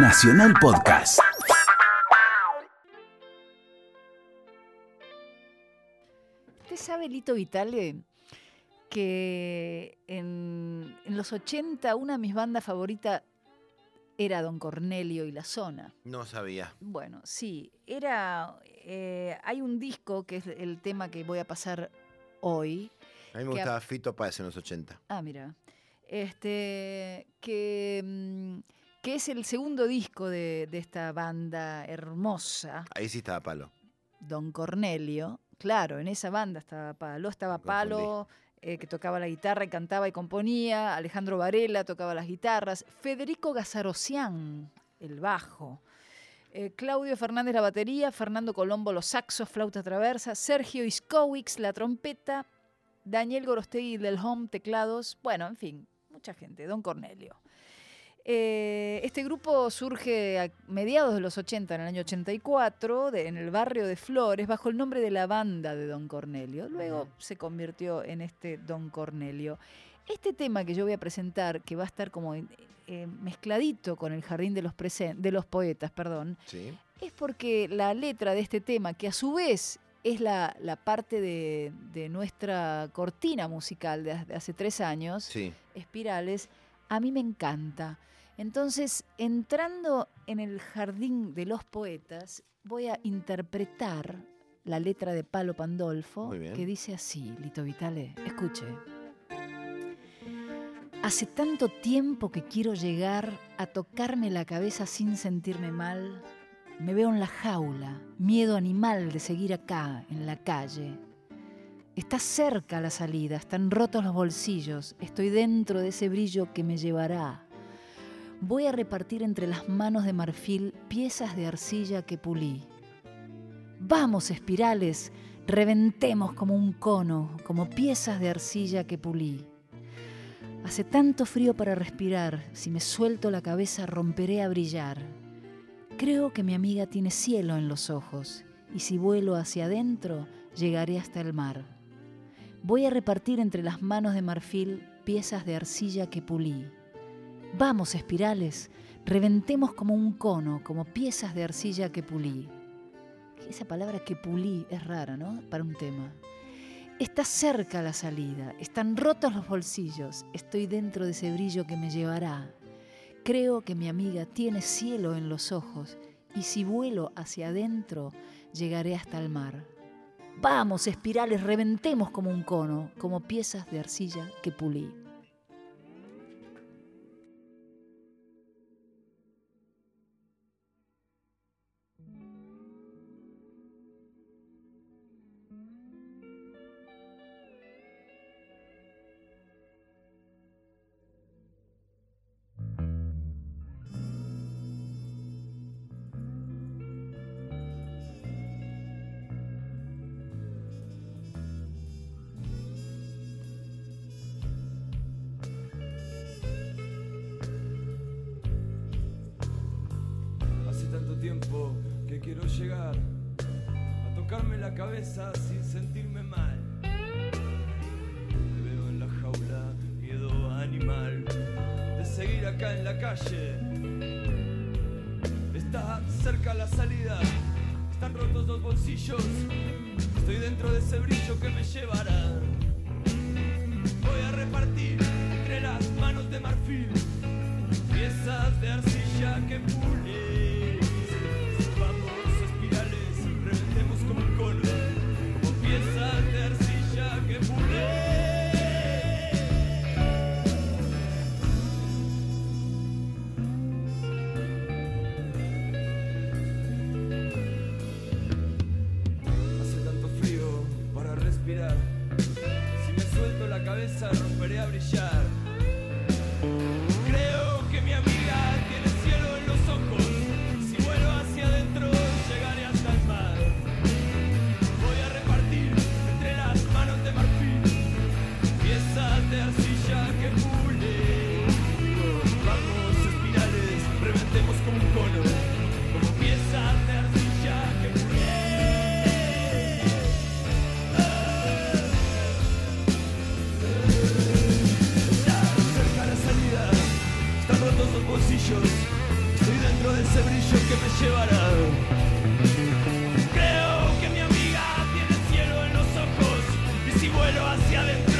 Nacional Podcast. ¿Usted sabe, Lito Vitale, que en, en los 80 una de mis bandas favoritas era Don Cornelio y la Zona? No sabía. Bueno, sí, era. eh, hay un disco que es el tema que voy a pasar hoy. A mí me a- gustaba Fito Páez en los 80. Ah, mira. Este. Que. mm, que es el segundo disco de, de esta banda hermosa, Ahí sí estaba palo. Don Cornelio. Claro, en esa banda estaba Palo, estaba. Palo, eh, que tocaba la guitarra y cantaba y componía, Alejandro Varela tocaba las guitarras, Federico Gazarocián, el bajo, eh, Claudio Fernández la batería, Fernando Colombo los saxos, flauta traversa, Sergio Iskowicz la trompeta, Daniel Gorostegui del home, teclados, bueno, en fin, mucha gente, Don Cornelio. Eh, este grupo surge a mediados de los 80, en el año 84, de- en el barrio de Flores, bajo el nombre de la banda de Don Cornelio. Luego se convirtió en este Don Cornelio. Este tema que yo voy a presentar, que va a estar como eh, mezcladito con el Jardín de los, Presen- de los Poetas, perdón, Sí. es porque la letra de este tema, que a su vez es la, la parte de, de nuestra cortina musical de, ha- de hace tres años, Sí. espirales, a mí me encanta. Entonces, entrando en el jardín de los poetas, voy a interpretar la letra de Palo Pandolfo, que dice así, Lito Vitale, escuche. Hace tanto tiempo que quiero llegar a tocarme la cabeza sin sentirme mal. Me veo en la jaula, miedo animal de seguir acá, en la calle. Está cerca la salida, están rotos los bolsillos, estoy dentro de ese brillo que me llevará. Voy a repartir entre las manos de marfil piezas de arcilla que pulí. Vamos, espirales, reventemos como un cono, como piezas de arcilla que pulí. Hace tanto frío para respirar, si me suelto la cabeza romperé a brillar. Creo que mi amiga tiene cielo en los ojos, y si vuelo hacia adentro, llegaré hasta el mar. Voy a repartir entre las manos de marfil piezas de arcilla que pulí. Vamos, espirales, reventemos como un cono, como piezas de arcilla que pulí. Esa palabra que pulí es rara, ¿no? Para un tema. Está cerca la salida, están rotos los bolsillos, estoy dentro de ese brillo que me llevará. Creo que mi amiga tiene cielo en los ojos y si vuelo hacia adentro, llegaré hasta el mar. Vamos, espirales, reventemos como un cono, como piezas de arcilla que pulí. Quiero llegar a tocarme la cabeza sin sentirme mal. Me veo en la jaula, miedo animal de seguir acá en la calle. Está cerca la salida, están rotos los bolsillos. Estoy dentro de ese brillo que me llevará. Voy a repartir entre las manos de marfil piezas de arcilla que pule. Hacia adentro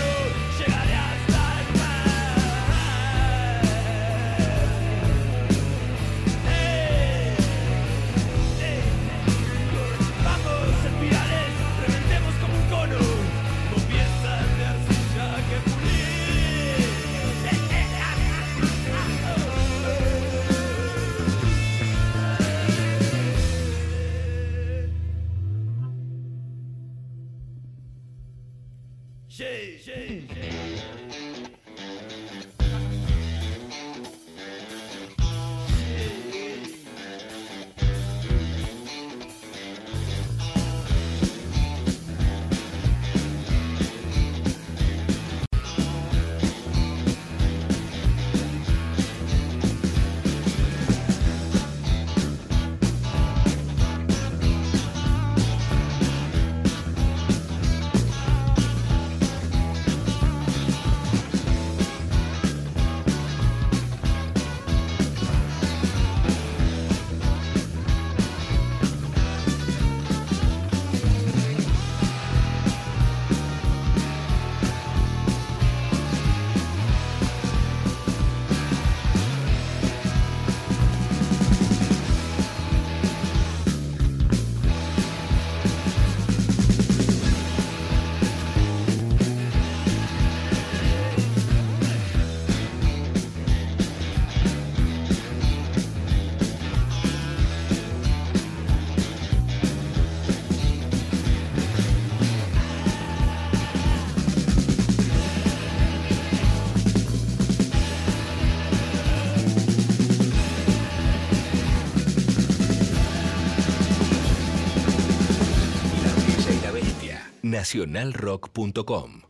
G, G, G. Nacionalrock.com